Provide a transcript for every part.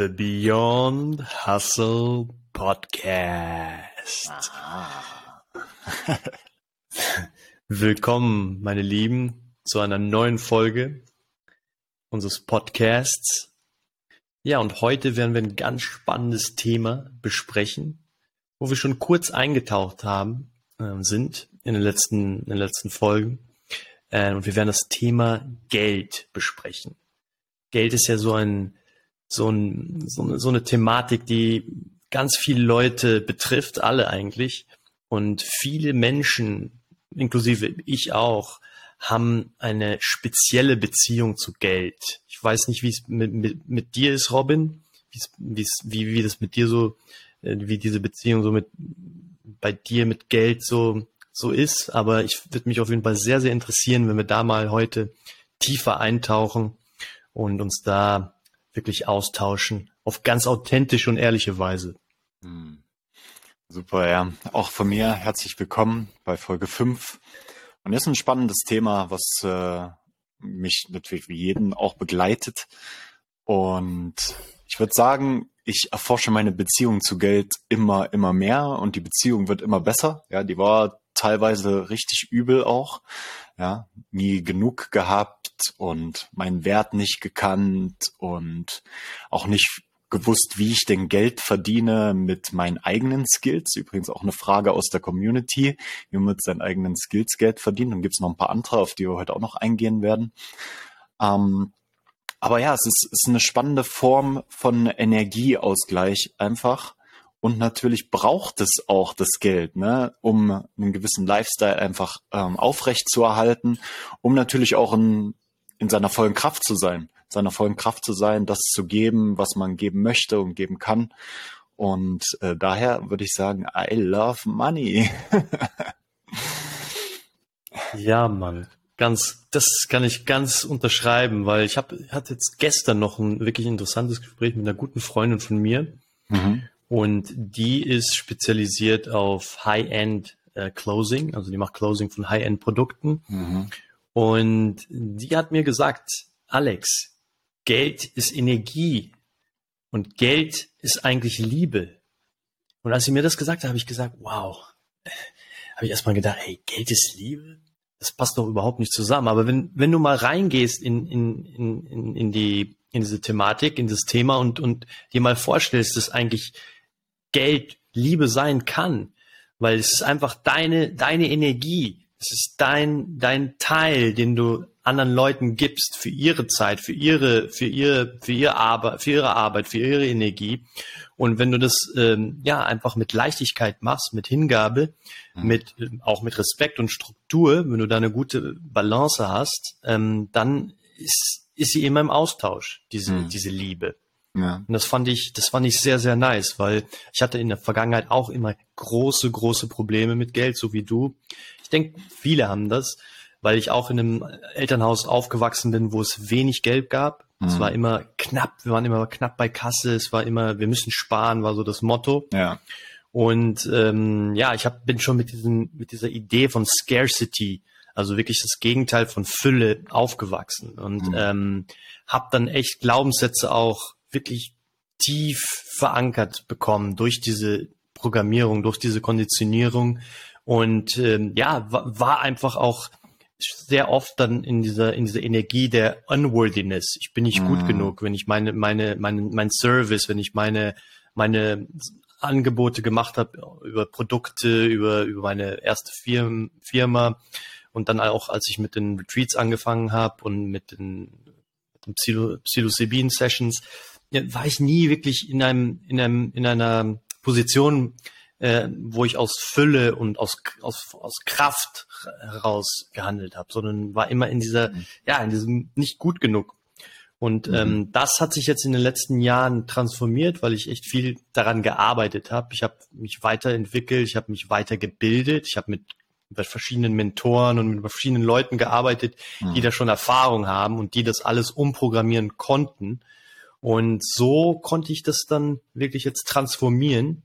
The Beyond Hustle Podcast. Willkommen, meine Lieben, zu einer neuen Folge unseres Podcasts. Ja, und heute werden wir ein ganz spannendes Thema besprechen, wo wir schon kurz eingetaucht haben, äh, sind in den letzten, in den letzten Folgen. Äh, und wir werden das Thema Geld besprechen. Geld ist ja so ein, so ein, so eine, so eine Thematik, die ganz viele Leute betrifft, alle eigentlich. Und viele Menschen, inklusive ich auch, haben eine spezielle Beziehung zu Geld. Ich weiß nicht, wie es mit, mit, mit dir ist, Robin, wie, wie das mit dir so, äh, wie diese Beziehung so mit bei dir mit Geld so so ist, aber ich würde mich auf jeden Fall sehr, sehr interessieren, wenn wir da mal heute tiefer eintauchen und uns da wirklich austauschen auf ganz authentische und ehrliche Weise. Hm. Super, ja. Auch von mir herzlich willkommen bei Folge 5. Und jetzt ein spannendes Thema, was äh, mich natürlich wie jeden auch begleitet. Und ich würde sagen, ich erforsche meine Beziehung zu Geld immer, immer mehr und die Beziehung wird immer besser. Ja, die war teilweise richtig übel auch. Ja, nie genug gehabt und meinen Wert nicht gekannt und auch nicht gewusst, wie ich denn Geld verdiene mit meinen eigenen Skills. Übrigens auch eine Frage aus der Community, wie man mit seinen eigenen Skills Geld verdient. Dann gibt's noch ein paar andere, auf die wir heute auch noch eingehen werden. Ähm, aber ja, es ist, ist eine spannende Form von Energieausgleich einfach. Und natürlich braucht es auch das Geld, ne, um einen gewissen Lifestyle einfach ähm, aufrecht zu erhalten, um natürlich auch in, in seiner vollen Kraft zu sein, seiner vollen Kraft zu sein, das zu geben, was man geben möchte und geben kann. Und äh, daher würde ich sagen, I love money. ja, Mann. Ganz, das kann ich ganz unterschreiben, weil ich habe hatte jetzt gestern noch ein wirklich interessantes Gespräch mit einer guten Freundin von mir. Mhm. Und die ist spezialisiert auf High-End äh, Closing, also die macht Closing von High-End Produkten. Mhm. Und die hat mir gesagt, Alex, Geld ist Energie und Geld ist eigentlich Liebe. Und als sie mir das gesagt hat, habe ich gesagt, wow, habe ich erstmal gedacht, hey, Geld ist Liebe? Das passt doch überhaupt nicht zusammen. Aber wenn, wenn du mal reingehst in, in, in, in, die, in diese Thematik, in das Thema und, und dir mal vorstellst, dass eigentlich Geld Liebe sein kann, weil es ist einfach deine, deine Energie. Es ist dein, dein Teil, den du anderen Leuten gibst für ihre Zeit, für ihre, für ihre, für ihre Arbeit, für ihre Arbeit, für ihre Energie. Und wenn du das ähm, ja einfach mit Leichtigkeit machst, mit Hingabe, mhm. mit auch mit Respekt und Struktur, wenn du da eine gute Balance hast, ähm, dann ist, ist sie immer im Austausch, diese, mhm. diese Liebe. Ja. Und das fand ich, das fand ich sehr, sehr nice, weil ich hatte in der Vergangenheit auch immer große, große Probleme mit Geld, so wie du. Ich denke, viele haben das, weil ich auch in einem Elternhaus aufgewachsen bin, wo es wenig Geld gab. Mhm. Es war immer knapp, wir waren immer knapp bei Kasse, es war immer, wir müssen sparen, war so das Motto. Ja. Und ähm, ja, ich hab, bin schon mit diesem, mit dieser Idee von Scarcity, also wirklich das Gegenteil von Fülle, aufgewachsen und mhm. ähm, habe dann echt Glaubenssätze auch wirklich tief verankert bekommen durch diese Programmierung, durch diese Konditionierung und ähm, ja, war einfach auch sehr oft dann in dieser in dieser Energie der Unworthiness. Ich bin nicht mm. gut genug, wenn ich meine meine meine mein Service, wenn ich meine meine Angebote gemacht habe über Produkte, über über meine erste Firma, Firma und dann auch als ich mit den Retreats angefangen habe und mit den, mit den Psilocybin Sessions, war ich nie wirklich in einem, in einem, in einer Position, äh, wo ich aus Fülle und aus, aus, aus Kraft heraus gehandelt habe, sondern war immer in dieser, mhm. ja, in diesem nicht gut genug. Und mhm. ähm, das hat sich jetzt in den letzten Jahren transformiert, weil ich echt viel daran gearbeitet habe. Ich habe mich weiterentwickelt, ich habe mich weitergebildet, ich habe mit, mit verschiedenen Mentoren und mit verschiedenen Leuten gearbeitet, mhm. die da schon Erfahrung haben und die das alles umprogrammieren konnten. Und so konnte ich das dann wirklich jetzt transformieren.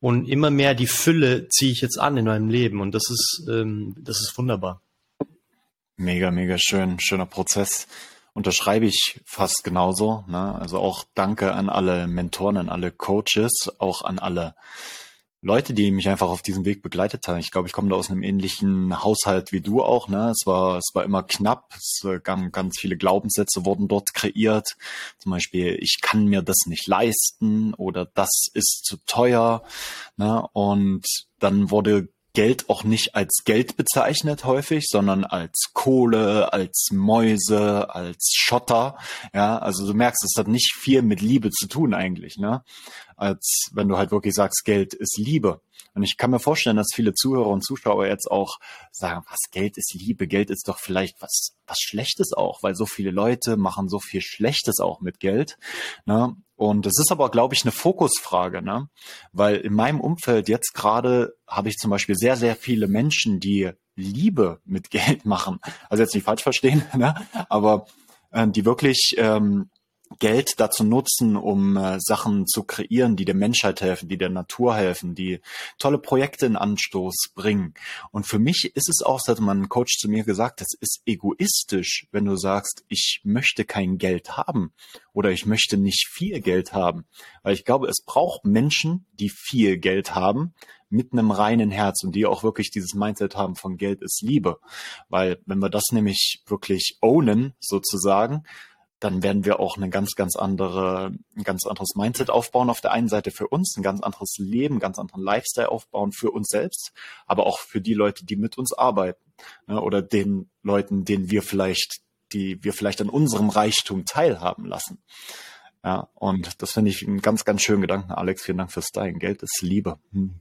Und immer mehr die Fülle ziehe ich jetzt an in meinem Leben. Und das ist, ähm, das ist wunderbar. Mega, mega schön, schöner Prozess. unterschreibe ich fast genauso. Ne? Also auch danke an alle Mentoren, an alle Coaches, auch an alle Leute, die mich einfach auf diesem Weg begleitet haben. Ich glaube, ich komme da aus einem ähnlichen Haushalt wie du auch. Ne? Es war, es war immer knapp. Es gab ganz viele Glaubenssätze wurden dort kreiert. Zum Beispiel, ich kann mir das nicht leisten oder das ist zu teuer. Ne? Und dann wurde Geld auch nicht als Geld bezeichnet häufig, sondern als Kohle, als Mäuse, als Schotter. Ja, also du merkst, es hat nicht viel mit Liebe zu tun eigentlich. Ne? als wenn du halt wirklich sagst, Geld ist Liebe. Und ich kann mir vorstellen, dass viele Zuhörer und Zuschauer jetzt auch sagen, was Geld ist Liebe? Geld ist doch vielleicht was, was Schlechtes auch, weil so viele Leute machen so viel Schlechtes auch mit Geld. Ne? Und es ist aber, glaube ich, eine Fokusfrage, ne? Weil in meinem Umfeld jetzt gerade habe ich zum Beispiel sehr, sehr viele Menschen, die Liebe mit Geld machen. Also jetzt nicht falsch verstehen, ne? aber äh, die wirklich ähm, Geld dazu nutzen, um äh, Sachen zu kreieren, die der Menschheit helfen, die der Natur helfen, die tolle Projekte in Anstoß bringen. Und für mich ist es auch, das hat mein Coach zu mir gesagt, es ist egoistisch, wenn du sagst, ich möchte kein Geld haben oder ich möchte nicht viel Geld haben. Weil ich glaube, es braucht Menschen, die viel Geld haben, mit einem reinen Herz und die auch wirklich dieses Mindset haben von Geld ist Liebe. Weil wenn wir das nämlich wirklich ownen, sozusagen, dann werden wir auch eine ganz, ganz andere, ein ganz anderes Mindset aufbauen auf der einen Seite für uns, ein ganz anderes Leben, ganz anderen Lifestyle aufbauen für uns selbst, aber auch für die Leute, die mit uns arbeiten ne, oder den Leuten, denen wir vielleicht, die wir vielleicht an unserem Reichtum teilhaben lassen. Ja, und das finde ich einen ganz, ganz schönen Gedanken, Alex. Vielen Dank fürs Teilen. Geld ist Liebe. Hm.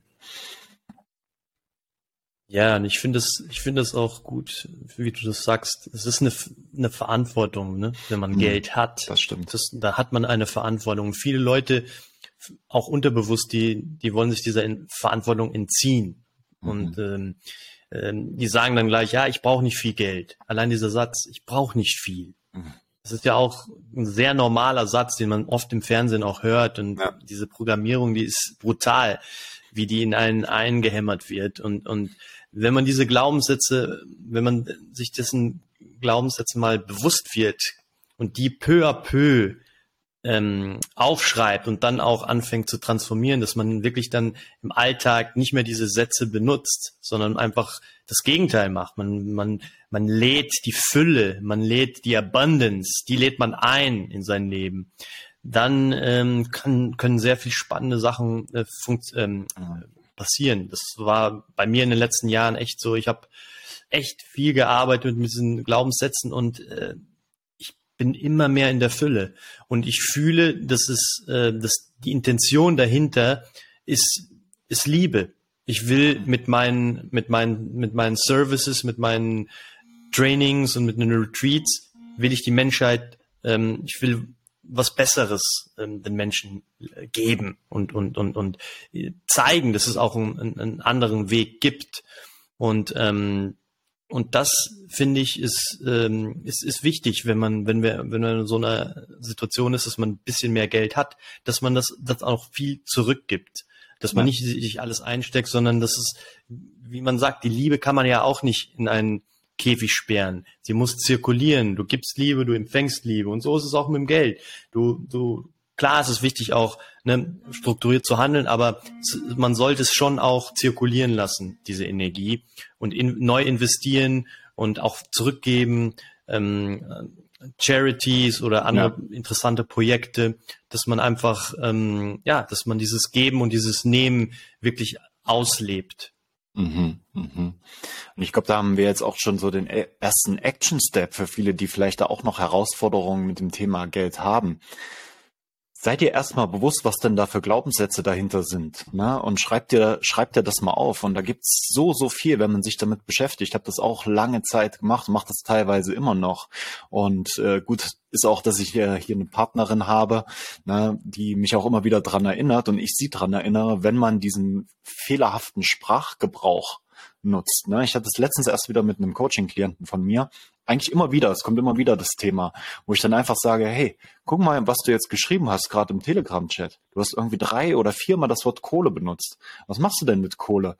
Ja, und ich finde es, ich finde es auch gut, wie du das sagst. Es ist eine, eine Verantwortung, ne? wenn man mhm, Geld hat. Das stimmt. Das, da hat man eine Verantwortung. Viele Leute, auch unterbewusst, die, die wollen sich dieser Verantwortung entziehen. Mhm. Und ähm, ähm, die sagen dann gleich, ja, ich brauche nicht viel Geld. Allein dieser Satz, ich brauche nicht viel. Mhm. Das ist ja auch ein sehr normaler Satz, den man oft im Fernsehen auch hört. Und ja. diese Programmierung, die ist brutal, wie die in einen eingehämmert wird. Und, und wenn man diese Glaubenssätze, wenn man sich dessen Glaubenssätze mal bewusst wird und die peu à peu ähm, aufschreibt und dann auch anfängt zu transformieren, dass man wirklich dann im Alltag nicht mehr diese Sätze benutzt, sondern einfach das Gegenteil macht. Man, man, man lädt die Fülle, man lädt die Abundance, die lädt man ein in sein Leben. Dann ähm, kann, können sehr viel spannende Sachen äh, ähm, passieren. Das war bei mir in den letzten Jahren echt so. Ich habe echt viel gearbeitet mit diesen Glaubenssätzen und äh, ich bin immer mehr in der Fülle. Und ich fühle, dass es, äh, dass die Intention dahinter ist, ist Liebe. Ich will mit meinen, mit meinen, mit meinen Services, mit meinen Trainings und mit den Retreats will ich die Menschheit, ähm, ich will was Besseres ähm, den Menschen äh, geben und, und, und, und äh, zeigen, dass es auch einen, einen anderen Weg gibt. Und, ähm, und das finde ich ist, ähm, ist, ist wichtig, wenn man, wenn wir, wenn man in so einer Situation ist, dass man ein bisschen mehr Geld hat, dass man das, das auch viel zurückgibt. Dass man ja. nicht sich alles einsteckt, sondern dass es, wie man sagt, die Liebe kann man ja auch nicht in einen Käfig sperren. Sie muss zirkulieren. Du gibst Liebe, du empfängst Liebe. Und so ist es auch mit dem Geld. Du, du, klar ist es wichtig auch, ne, strukturiert zu handeln, aber man sollte es schon auch zirkulieren lassen, diese Energie und in, neu investieren und auch zurückgeben, ähm, Charities oder andere ja. interessante Projekte, dass man einfach, ähm, ja, dass man dieses Geben und dieses Nehmen wirklich auslebt. Mhm, mhm. Und ich glaube, da haben wir jetzt auch schon so den e-, ersten Action-Step für viele, die vielleicht da auch noch Herausforderungen mit dem Thema Geld haben. Seid ihr erstmal bewusst, was denn da für Glaubenssätze dahinter sind, ne? Und schreibt ihr, schreibt ihr das mal auf. Und da gibt's so, so viel, wenn man sich damit beschäftigt. Ich habe das auch lange Zeit gemacht, mache das teilweise immer noch. Und äh, gut ist auch, dass ich hier, hier eine Partnerin habe, ne, die mich auch immer wieder dran erinnert und ich sie dran erinnere, wenn man diesen fehlerhaften Sprachgebrauch nutzt. Ne? Ich hatte es letztens erst wieder mit einem Coaching-Klienten von mir, eigentlich immer wieder, es kommt immer wieder das Thema, wo ich dann einfach sage, hey, guck mal, was du jetzt geschrieben hast, gerade im Telegram-Chat. Du hast irgendwie drei oder viermal das Wort Kohle benutzt. Was machst du denn mit Kohle?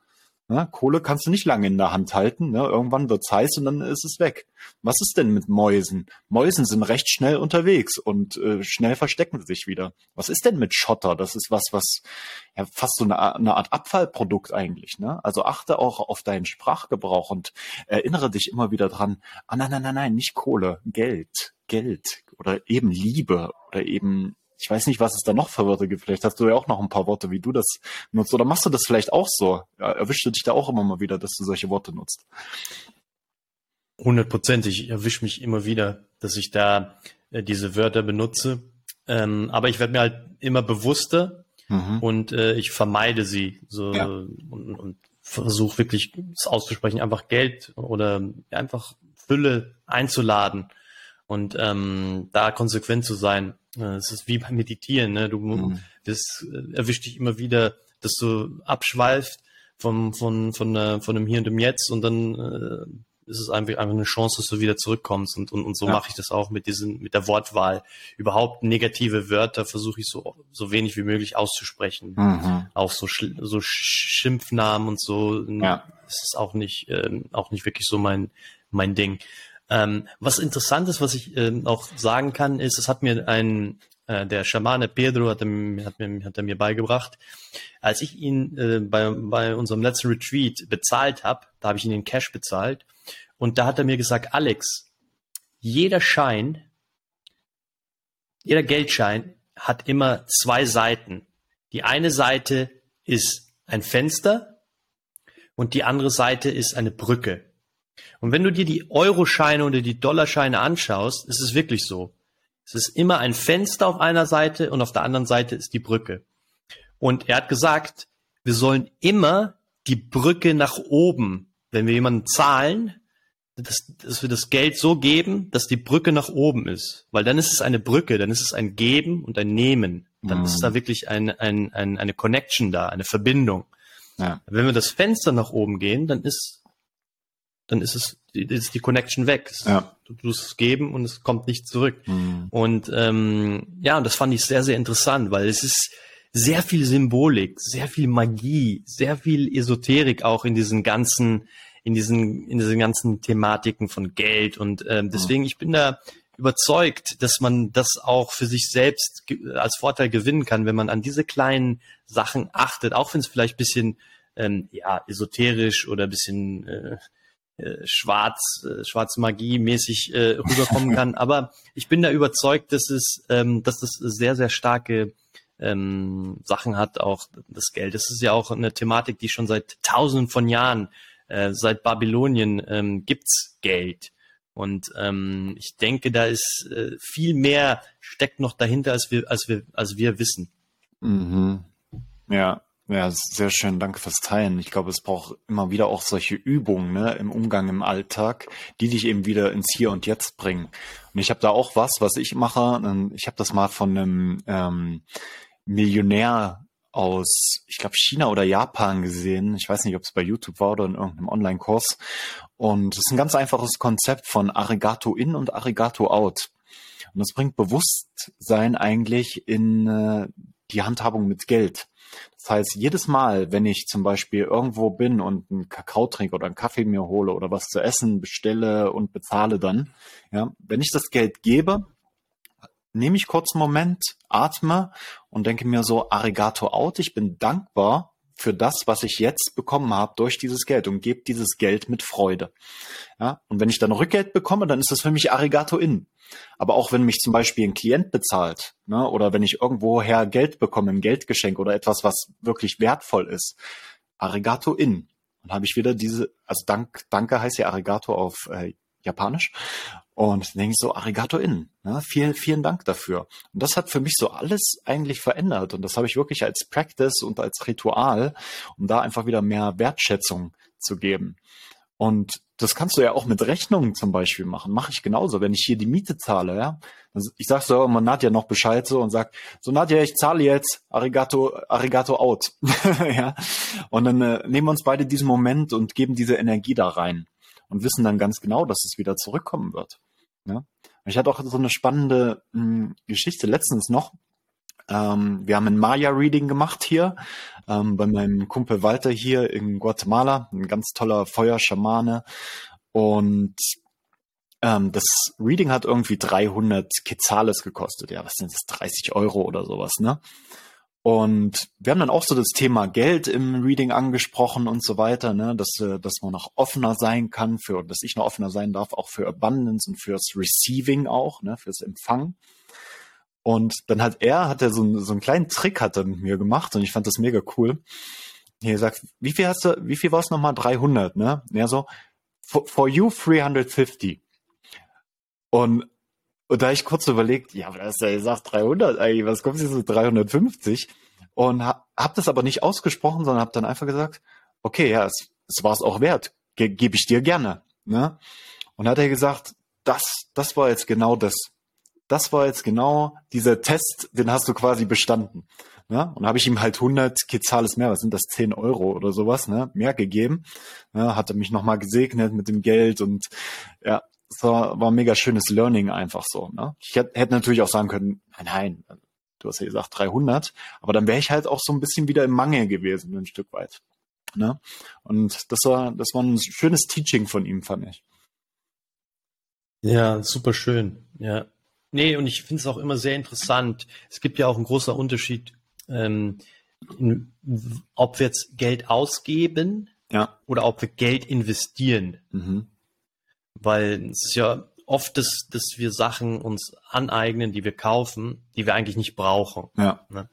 Ne? Kohle kannst du nicht lange in der Hand halten. Ne? Irgendwann wird's heiß und dann ist es weg. Was ist denn mit Mäusen? Mäusen sind recht schnell unterwegs und äh, schnell verstecken sie sich wieder. Was ist denn mit Schotter? Das ist was, was ja fast so eine, eine Art Abfallprodukt eigentlich. Ne? Also achte auch auf deinen Sprachgebrauch und erinnere dich immer wieder dran. Ah nein, nein, nein, nein, nicht Kohle, Geld, Geld oder eben Liebe oder eben ich weiß nicht, was es da noch für Wörter gibt. Vielleicht hast du ja auch noch ein paar Worte, wie du das nutzt. Oder machst du das vielleicht auch so? Ja, erwischst du dich da auch immer mal wieder, dass du solche Worte nutzt? Hundertprozentig. Ich erwische mich immer wieder, dass ich da äh, diese Wörter benutze. Ähm, aber ich werde mir halt immer bewusster mhm. und äh, ich vermeide sie so ja. und, und versuche wirklich es auszusprechen, einfach Geld oder einfach Fülle einzuladen und ähm, da konsequent zu sein. Es ist wie beim Meditieren, ne? Du mhm. das äh, erwischt dich immer wieder, dass du abschweifst vom, von, von, äh, von dem Hier und dem Jetzt und dann äh, ist es einfach, einfach eine Chance, dass du wieder zurückkommst. Und, und, und so ja. mache ich das auch mit diesen, mit der Wortwahl. Überhaupt negative Wörter versuche ich so, so wenig wie möglich auszusprechen. Mhm. Auch so, so Schimpfnamen und so. Ja. Das ist auch nicht, ähm, auch nicht wirklich so mein, mein Ding. Ähm, was interessant ist, was ich ähm, auch sagen kann, ist, es hat mir ein, äh, der Schamane Pedro hat, er, hat, mir, hat er mir beigebracht, als ich ihn äh, bei, bei unserem letzten Retreat bezahlt habe, da habe ich ihn in Cash bezahlt und da hat er mir gesagt, Alex, jeder Schein, jeder Geldschein hat immer zwei Seiten. Die eine Seite ist ein Fenster und die andere Seite ist eine Brücke. Und wenn du dir die Euroscheine oder die Dollarscheine anschaust, ist es wirklich so. Es ist immer ein Fenster auf einer Seite und auf der anderen Seite ist die Brücke. Und er hat gesagt, wir sollen immer die Brücke nach oben, wenn wir jemanden zahlen, dass, dass wir das Geld so geben, dass die Brücke nach oben ist. Weil dann ist es eine Brücke, dann ist es ein Geben und ein Nehmen. Dann mhm. ist da wirklich ein, ein, ein, eine Connection da, eine Verbindung. Ja. Wenn wir das Fenster nach oben gehen, dann ist dann ist es ist die Connection weg. Ja. Du tust es geben und es kommt nicht zurück. Mhm. Und ähm, ja, und das fand ich sehr, sehr interessant, weil es ist sehr viel Symbolik, sehr viel Magie, sehr viel Esoterik auch in diesen ganzen, in diesen, in diesen ganzen Thematiken von Geld. Und ähm, deswegen, ich bin da überzeugt, dass man das auch für sich selbst als Vorteil gewinnen kann, wenn man an diese kleinen Sachen achtet, auch wenn es vielleicht bisschen ähm, ja esoterisch oder bisschen äh, äh, schwarz, äh, schwarze Magie mäßig äh, rüberkommen kann. Aber ich bin da überzeugt, dass es, ähm, dass das sehr, sehr starke ähm, Sachen hat, auch das Geld. Das ist ja auch eine Thematik, die schon seit tausenden von Jahren, äh, seit Babylonien ähm, gibt's Geld. Und ähm, ich denke, da ist äh, viel mehr steckt noch dahinter, als wir, als wir, als wir wissen. Mhm. Ja, ja, sehr schön. Danke fürs Teilen. Ich glaube, es braucht immer wieder auch solche Übungen ne, im Umgang im Alltag, die dich eben wieder ins Hier und Jetzt bringen. Und ich habe da auch was, was ich mache. Ähm, ich habe das mal von einem ähm, Millionär aus, ich glaube, China oder Japan gesehen. Ich weiß nicht, ob es bei YouTube war oder in irgendeinem Online-Kurs. Und es ist ein ganz einfaches Konzept von Arigato in und Arigato out. Und das bringt Bewusstsein eigentlich in äh, die Handhabung mit Geld. Das heißt, jedes Mal, wenn ich zum Beispiel irgendwo bin und einen Kakao trinke oder einen Kaffee mir hole oder was zu essen bestelle und bezahle dann, ja, wenn ich das Geld gebe, nehme ich kurz einen Moment, atme und denke mir so, Arigato out, ich bin dankbar für das, was ich jetzt bekommen habe durch dieses Geld und gebe dieses Geld mit Freude. Ja, und wenn ich dann Rückgeld bekomme, dann ist das für mich Arigato in. Aber auch wenn mich zum Beispiel ein Klient bezahlt, ne, oder wenn ich irgendwoher Geld bekomme, ein Geldgeschenk oder etwas, was wirklich wertvoll ist, Arigato in. Und habe ich wieder diese, also Dank, Danke heißt ja Arigato auf äh, Japanisch. Und denke ich so, Arigato in. Ne? Vielen, vielen Dank dafür. Und das hat für mich so alles eigentlich verändert. Und das habe ich wirklich als Practice und als Ritual, um da einfach wieder mehr Wertschätzung zu geben. Und das kannst du ja auch mit Rechnungen zum Beispiel machen. Mache ich genauso. Wenn ich hier die Miete zahle, ja, ich sag so immer Nadja noch Bescheid so und sag, so Nadja, ich zahle jetzt, arigato, arigato out. ja. Und dann äh, nehmen wir uns beide diesen Moment und geben diese Energie da rein und wissen dann ganz genau, dass es wieder zurückkommen wird. Ja. Ich hatte auch so eine spannende mh, hm, Geschichte letztens noch. Ähm, wir haben ein Maya-Reading gemacht hier ähm, bei meinem Kumpel Walter hier in Guatemala, ein ganz toller Feuerschamane. Und ähm, das Reading hat irgendwie 300 Quetzales gekostet. Ja, was sind das? 30 Euro oder sowas, ne? Und wir haben dann auch so das Thema Geld im Reading angesprochen und so weiter, ne, dass, äh, dass man noch offener sein kann für, dass ich noch offener sein darf, auch für Abundance und fürs Receiving auch, ne, fürs Empfangen. Und dann hat er, hat er so, so einen kleinen Trick hat er mit mir gemacht und ich fand das mega cool. Hier sagt, wie viel hast du, wie viel war es nochmal? 300, ne? Ja, so, for, for you 350. Und und da ich kurz überlegt, ja, aber das ist ja gesagt 300 eigentlich, was kommt jetzt so 350? Und hab, hab das aber nicht ausgesprochen, sondern hab dann einfach gesagt, okay, ja, es, es war es auch wert, Ge gebe ich dir gerne. Ne? Und hat er gesagt, das, das war jetzt genau das. Das war jetzt genau dieser Test, den hast du quasi bestanden. Ne? Und habe ich ihm halt 100 Quetzales mehr, was sind das, 10 Euro oder sowas, ne? mehr gegeben. Ne? Hat er mich nochmal gesegnet mit dem Geld und ja, es war, war ein mega schönes Learning einfach so. Ne? Ich hätte, hätte natürlich auch sagen können, nein, nein, du hast ja gesagt 300, aber dann wäre ich halt auch so ein bisschen wieder im Mangel gewesen, ein Stück weit. Ne? Und das war, das war ein schönes Teaching von ihm, fand ich. Ja, super schön. Ja. Nee, und ich finde es auch immer sehr interessant. Es gibt ja auch einen großen Unterschied, ähm, in, ob wir jetzt Geld ausgeben ja. oder ob wir Geld investieren. Mhm. Weil es ist ja oft, dass, dass wir Sachen uns aneignen, die wir kaufen, die wir eigentlich nicht brauchen. Ja. Ne?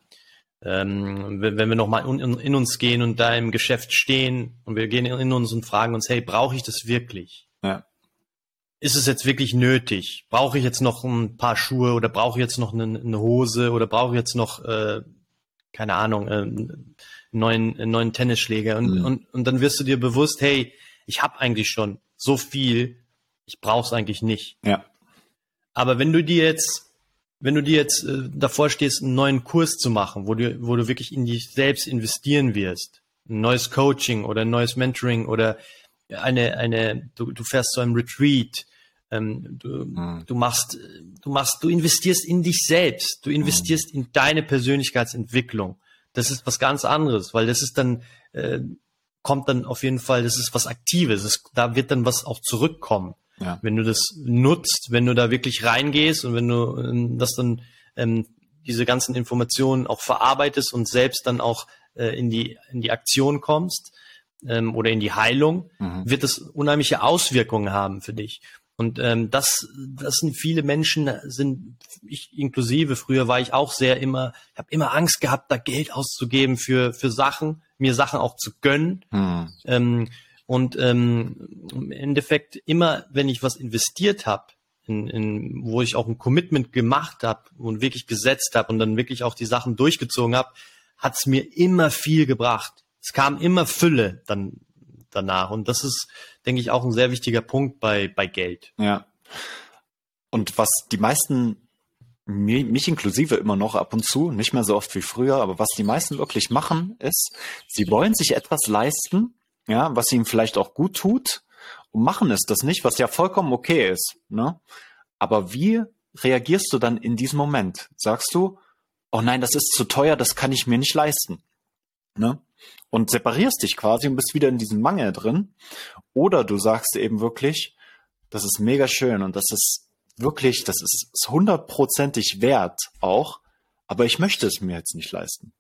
Ähm, wenn, wenn wir nochmal in, in uns gehen und da im Geschäft stehen und wir gehen in uns und fragen uns, hey, brauche ich das wirklich? Ja. Ist es jetzt wirklich nötig? Brauche ich jetzt noch ein paar Schuhe oder brauche ich jetzt noch eine, eine Hose oder brauche ich jetzt noch, äh, keine Ahnung, äh, einen neuen, einen neuen Tennisschläger? Und, mhm. und, und dann wirst du dir bewusst, hey, ich habe eigentlich schon so viel, ich brauche es eigentlich nicht. Ja. Aber wenn du dir jetzt, wenn du dir jetzt äh, davor stehst, einen neuen Kurs zu machen, wo du, wo du wirklich in dich selbst investieren wirst, ein neues Coaching oder ein neues Mentoring oder eine, eine, du, du fährst zu einem Retreat, ähm, du, mhm. du machst, du machst, du investierst in dich selbst, du investierst mhm. in deine Persönlichkeitsentwicklung. Das ist was ganz anderes, weil das ist dann, äh, kommt dann auf jeden Fall, das ist was Aktives, das, da wird dann was auch zurückkommen. Ja. Wenn du das nutzt, wenn du da wirklich reingehst und wenn du ähm, das dann ähm, diese ganzen Informationen auch verarbeitest und selbst dann auch äh, in die in die Aktion kommst ähm, oder in die Heilung, mhm. wird das unheimliche Auswirkungen haben für dich. Und ähm, das, das sind viele Menschen, sind ich inklusive. Früher war ich auch sehr immer, ich habe immer Angst gehabt, da Geld auszugeben für für Sachen, mir Sachen auch zu gönnen. Mhm. Ähm, und ähm, im Endeffekt immer, wenn ich was investiert habe, in, in, wo ich auch ein Commitment gemacht habe und wirklich gesetzt habe und dann wirklich auch die Sachen durchgezogen habe, hat es mir immer viel gebracht. Es kam immer Fülle dann danach. Und das ist, denke ich, auch ein sehr wichtiger Punkt bei, bei Geld. Ja. Und was die meisten, mich inklusive immer noch ab und zu, nicht mehr so oft wie früher, aber was die meisten wirklich machen, ist, sie wollen sich etwas leisten, ja, was ihm vielleicht auch gut tut und machen es das nicht, was ja vollkommen okay ist. Ne? Aber wie reagierst du dann in diesem Moment? Sagst du, oh nein, das ist zu teuer, das kann ich mir nicht leisten. Ne? Und separierst dich quasi und bist wieder in diesem Mangel drin. Oder du sagst eben wirklich, das ist mega schön und das ist wirklich, das ist hundertprozentig wert auch, aber ich möchte es mir jetzt nicht leisten.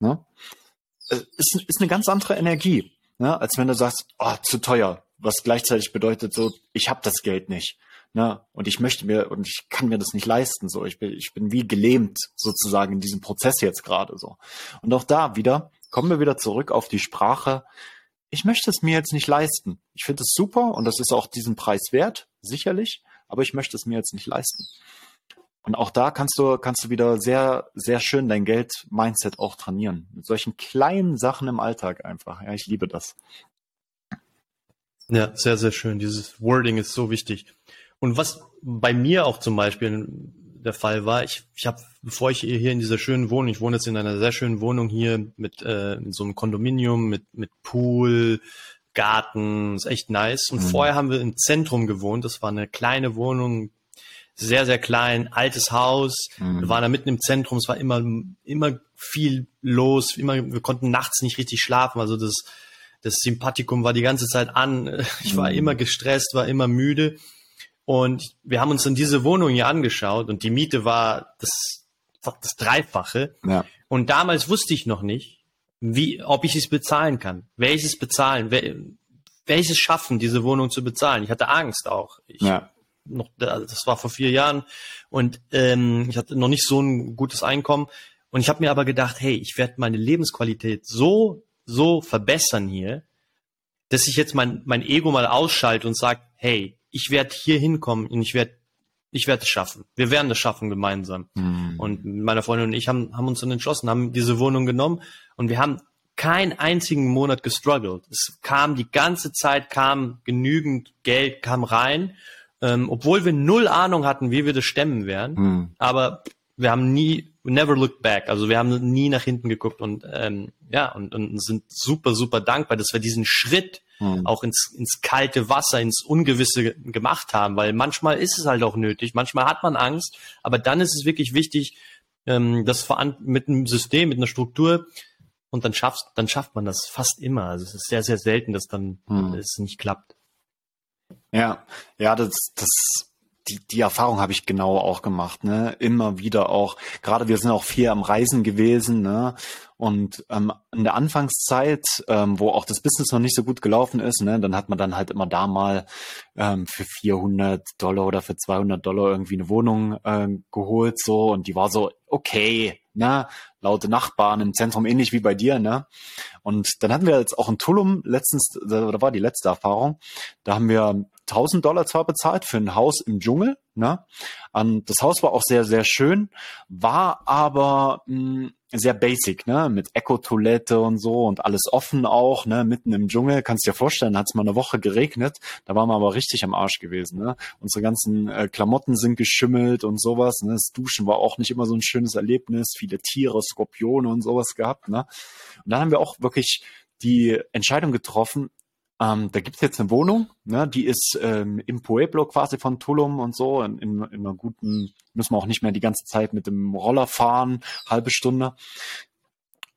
Ne? Es ist, ist eine ganz andere Energie ne? als wenn du sagst, oh, zu teuer, was gleichzeitig bedeutet so, ich habe das Geld nicht. Ne? Und ich möchte mir und ich kann mir das nicht leisten. So, ich bin, ich bin wie gelähmt sozusagen in diesem Prozess jetzt gerade so. Und auch da wieder kommen wir wieder zurück auf die Sprache. Ich möchte es mir jetzt nicht leisten. Ich finde es super und das ist auch diesen Preis wert, sicherlich, aber ich möchte es mir jetzt nicht leisten. Und auch da kannst du, kannst du wieder sehr, sehr schön dein Geld-Mindset auch trainieren. Mit solchen kleinen Sachen im Alltag einfach. Ja, ich liebe das. Ja, sehr, sehr schön. Dieses Wording ist so wichtig. Und was bei mir auch zum Beispiel der Fall war, ich, ich habe, bevor ich hier in dieser schönen Wohnung, ich wohne jetzt in einer sehr schönen Wohnung hier mit äh, in so einem Kondominium, mit, mit Pool, Garten, ist echt nice. Und mhm. vorher haben wir im Zentrum gewohnt. Das war eine kleine Wohnung, sehr, sehr klein, altes Haus. Mhm. Wir waren da mitten im Zentrum, es war immer, immer viel los, immer, wir konnten nachts nicht richtig schlafen. Also das, das Sympathikum war die ganze Zeit an. Ich war mhm. immer gestresst, war immer müde. Und wir haben uns dann diese Wohnung hier angeschaut und die Miete war das, das Dreifache. Ja. Und damals wusste ich noch nicht, wie, ob ich es bezahlen kann. Welches bezahlen, wel, welches schaffen, diese Wohnung zu bezahlen. Ich hatte Angst auch. Ich, ja. Noch, das war vor vier Jahren und ähm, ich hatte noch nicht so ein gutes Einkommen. Und ich habe mir aber gedacht, hey, ich werde meine Lebensqualität so, so verbessern hier, dass ich jetzt mein, mein Ego mal ausschalte und sage, hey, ich werde hier hinkommen und ich werde ich werde es schaffen. Wir werden es schaffen gemeinsam. Mhm. Und meine Freundin und ich haben, haben uns dann entschlossen, haben diese Wohnung genommen und wir haben keinen einzigen Monat gestruggelt. Es kam die ganze Zeit, kam genügend Geld, kam rein, ähm, obwohl wir null Ahnung hatten, wie wir das stemmen werden. Mhm. Aber wir haben nie, never looked back. Also wir haben nie nach hinten geguckt und ähm, ja, und, und sind super, super dankbar, dass wir diesen Schritt hm. auch ins, ins kalte Wasser, ins Ungewisse gemacht haben, weil manchmal ist es halt auch nötig, manchmal hat man Angst, aber dann ist es wirklich wichtig, ähm, das mit einem System, mit einer Struktur und dann schafft, dann schafft man das fast immer. Also es ist sehr, sehr selten, dass dann hm. es nicht klappt. Ja, ja, das, das die, die Erfahrung habe ich genau auch gemacht, ne? Immer wieder auch, gerade wir sind auch viel am Reisen gewesen, ne? Und ähm, in der Anfangszeit, ähm, wo auch das Business noch nicht so gut gelaufen ist, ne, dann hat man dann halt immer da mal ähm, für 400 Dollar oder für 200 Dollar irgendwie eine Wohnung äh, geholt, so und die war so okay, ne, laute Nachbarn im Zentrum, ähnlich wie bei dir, ne. Und dann hatten wir jetzt auch in Tulum letztens, da war die letzte Erfahrung, da haben wir 1000 Dollar zwar bezahlt für ein Haus im Dschungel, ne? Und das Haus war auch sehr, sehr schön, war aber mh, hm, sehr basic, ne? Mit Eco-Toilette und so und alles offen auch, ne? Mitten im Dschungel. Kannst dir vorstellen, hat es mal eine Woche geregnet. Da waren wir aber richtig am Arsch gewesen, ne? Unsere ganzen äh, Klamotten sind geschimmelt und sowas, ne? Das Duschen war auch nicht immer so ein schönes Erlebnis. Viele Tiere, Skorpione und sowas gehabt, ne? Und dann haben wir auch wirklich die Entscheidung getroffen, ähm, da gibt's jetzt eine Wohnung, ne, die ist ähm, im Pueblo quasi von Tulum und so, in, in, in einer guten, müssen wir auch nicht mehr die ganze Zeit mit dem Roller fahren, halbe Stunde.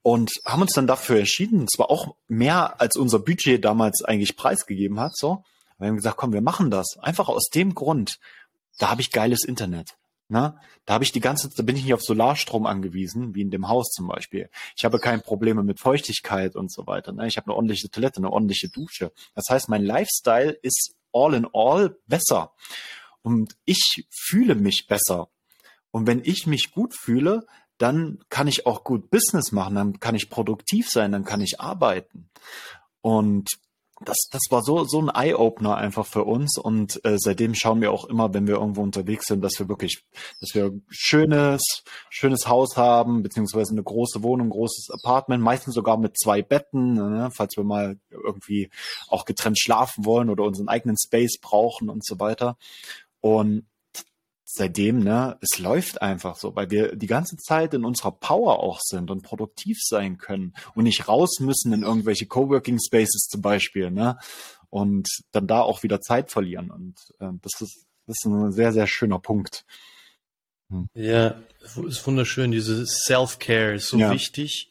Und haben uns dann dafür entschieden, zwar auch mehr als unser Budget damals eigentlich preisgegeben hat, so. Wir haben gesagt, komm, wir machen das. Einfach aus dem Grund, da habe ich geiles Internet. Ne? Da habe ich die ganze, da bin ich nicht auf Solarstrom angewiesen, wie in dem Haus zum Beispiel. Ich habe keine Probleme mit Feuchtigkeit und so weiter. Ne? Ich habe eine ordentliche Toilette, eine ordentliche Dusche. Das heißt, mein Lifestyle ist all in all besser. Und ich fühle mich besser. Und wenn ich mich gut fühle, dann kann ich auch gut Business machen, dann kann ich produktiv sein, dann kann ich arbeiten. Und das, das war so, so ein Eye-Opener einfach für uns und äh, seitdem schauen wir auch immer, wenn wir irgendwo unterwegs sind, dass wir wirklich, dass wir schönes, schönes Haus haben, beziehungsweise eine große Wohnung, großes Apartment, meistens sogar mit zwei Betten, ne, falls wir mal irgendwie auch getrennt schlafen wollen oder unseren eigenen Space brauchen und so weiter. Und seitdem, ne, es läuft einfach so, weil wir die ganze Zeit in unserer Power auch sind und produktiv sein können und nicht raus müssen in irgendwelche Coworking Spaces zum Beispiel, ne, und dann da auch wieder Zeit verlieren. Und äh, das ist, das ist ein sehr, sehr schöner Punkt. Hm. Ja, ist wunderschön. Diese Self-Care ist so ja. wichtig.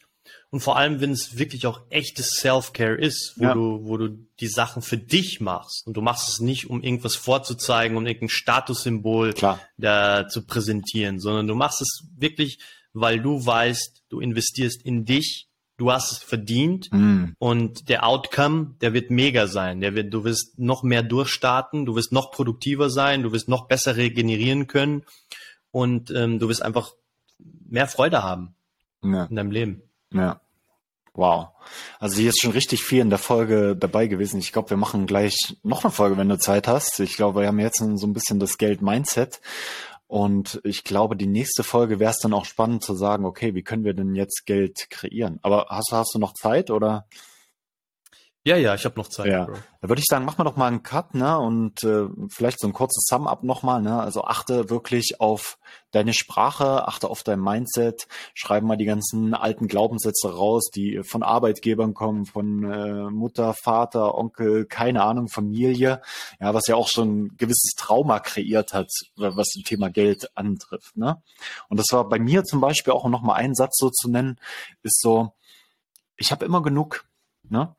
Und vor allem, wenn es wirklich auch echtes Self-Care ist, wo ja. du, wo du die Sachen für dich machst und du machst es nicht, um irgendwas vorzuzeigen, um irgendein Statussymbol Klar. da zu präsentieren, sondern du machst es wirklich, weil du weißt, du investierst in dich, du hast es verdient mm. und der Outcome, der wird mega sein. Der wird, du wirst noch mehr durchstarten, du wirst noch produktiver sein, du wirst noch besser regenerieren können und ähm, du wirst einfach mehr Freude haben ja. in deinem Leben. Ja. Wow. Also hier ist schon richtig viel in der Folge dabei gewesen. Ich glaube, wir machen gleich noch eine Folge, wenn du Zeit hast. Ich glaube, wir haben jetzt so ein bisschen das Geld-Mindset. Und ich glaube, die nächste Folge wäre es dann auch spannend zu sagen, okay, wie können wir denn jetzt Geld kreieren? Aber hast, hast du noch Zeit oder? Ja, ja, ich habe noch Zeit. Ja. Bro. Da würde ich sagen, mach mal doch mal einen Cut, ne? Und äh, vielleicht so ein kurzes Sum-up nochmal, ne? Also achte wirklich auf deine Sprache, achte auf dein Mindset, schreib mal die ganzen alten Glaubenssätze raus, die von Arbeitgebern kommen, von äh, Mutter, Vater, Onkel, keine Ahnung, Familie, ja, was ja auch schon ein gewisses Trauma kreiert hat, was das Thema Geld antrifft, ne? Und das war bei mir zum Beispiel auch noch mal einen Satz so zu nennen, ist so, ich habe immer genug, ne?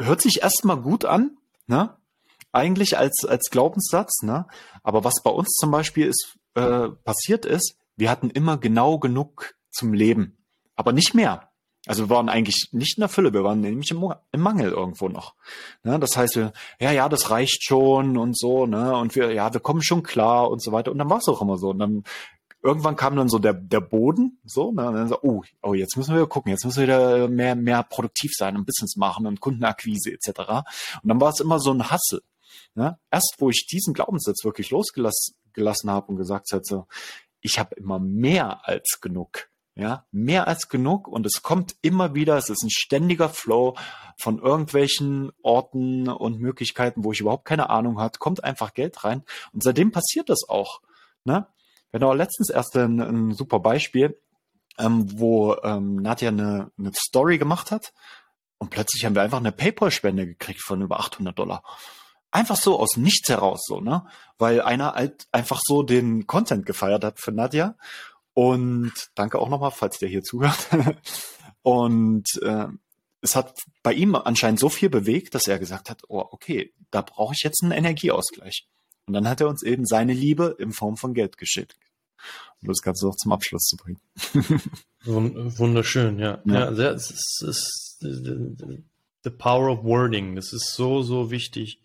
Hört sich erstmal gut an, ne? Eigentlich als, als Glaubenssatz, ne? Aber was bei uns zum Beispiel ist, äh, passiert ist, wir hatten immer genau genug zum Leben. Aber nicht mehr. Also wir waren eigentlich nicht in der Fülle, wir waren nämlich im, im Mangel irgendwo noch. Ne? Das heißt, wir, ja, ja, das reicht schon und so, ne? Und wir, ja, wir kommen schon klar und so weiter. Und dann war es auch immer so. Und dann irgendwann kam dann so der, der Boden, so, ne, und dann so, oh, oh, jetzt müssen wir gucken, jetzt müssen wir wieder mehr, mehr produktiv sein und Business machen und Kundenakquise etc. Und dann war es immer so ein Hassel. Ne? Erst wo ich diesen Glaubenssatz wirklich losgelassen gelassen habe und gesagt habe, so, ich habe immer mehr als genug. Ja, mehr als genug und es kommt immer wieder, es ist ein ständiger Flow von irgendwelchen Orten und Möglichkeiten, wo ich überhaupt keine Ahnung hat, kommt einfach Geld rein und seitdem passiert das auch. Ne? Auch letztens erst ein, ein super Beispiel, ähm, wo ähm, Nadja eine, eine Story gemacht hat und plötzlich haben wir einfach eine PayPal-Spende gekriegt von über 800 Dollar. Einfach so aus nichts heraus so, ne? Weil einer halt einfach so den Content gefeiert hat für Nadja. Und danke auch nochmal, falls der hier zuhört. und äh, es hat bei ihm anscheinend so viel bewegt, dass er gesagt hat, oh, okay, da brauche ich jetzt einen Energieausgleich. Und dann hat er uns eben seine Liebe in Form von Geld geschickt. Um das Ganze auch zum Abschluss zu bringen. Wunderschön, ja. Ja, ja es ist, ist, the power of wording. Das ist so, so wichtig.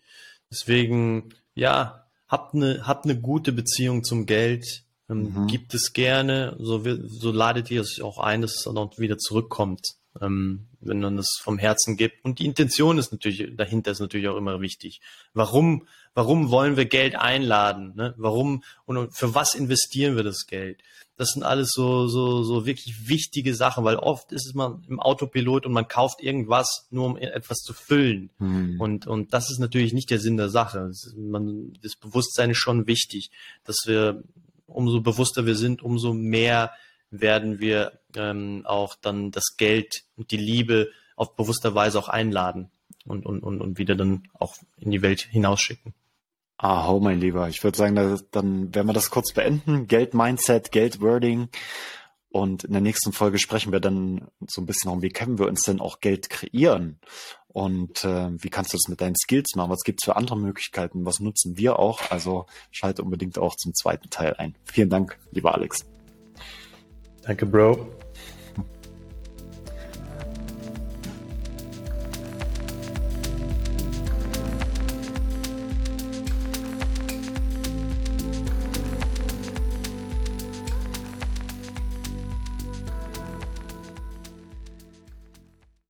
Deswegen, ja, habt eine, habt eine gute Beziehung zum Geld. Ähm, mhm. Gibt es gerne, so, so ladet ihr es auch ein, dass es dann auch wieder zurückkommt ähm, wenn man das vom Herzen gibt. Und die Intention ist natürlich, dahinter ist natürlich auch immer wichtig. Warum, warum wollen wir Geld einladen? Ne? Warum und für was investieren wir das Geld? Das sind alles so, so, so wirklich wichtige Sachen, weil oft ist es man im Autopilot und man kauft irgendwas, nur um etwas zu füllen. Hm. Und, und das ist natürlich nicht der Sinn der Sache. Das, man, das Bewusstsein ist schon wichtig, dass wir, umso bewusster wir sind, umso mehr werden wir ähm, auch dann das Geld und die Liebe auf bewusster Weise auch einladen und, und, und, und wieder dann auch in die Welt hinausschicken. Ah, mein Lieber. Ich würde sagen, dann werden wir das kurz beenden. Geld-Mindset, Geld-Wording. Und in der nächsten Folge sprechen wir dann so ein bisschen darum, wie können wir uns denn auch Geld kreieren? Und äh, wie kannst du das mit deinen Skills machen? Was gibt's für andere Möglichkeiten? Was nutzen wir auch? Also schalte unbedingt auch zum zweiten Teil ein. Vielen Dank, lieber Alex. Danke, Bro.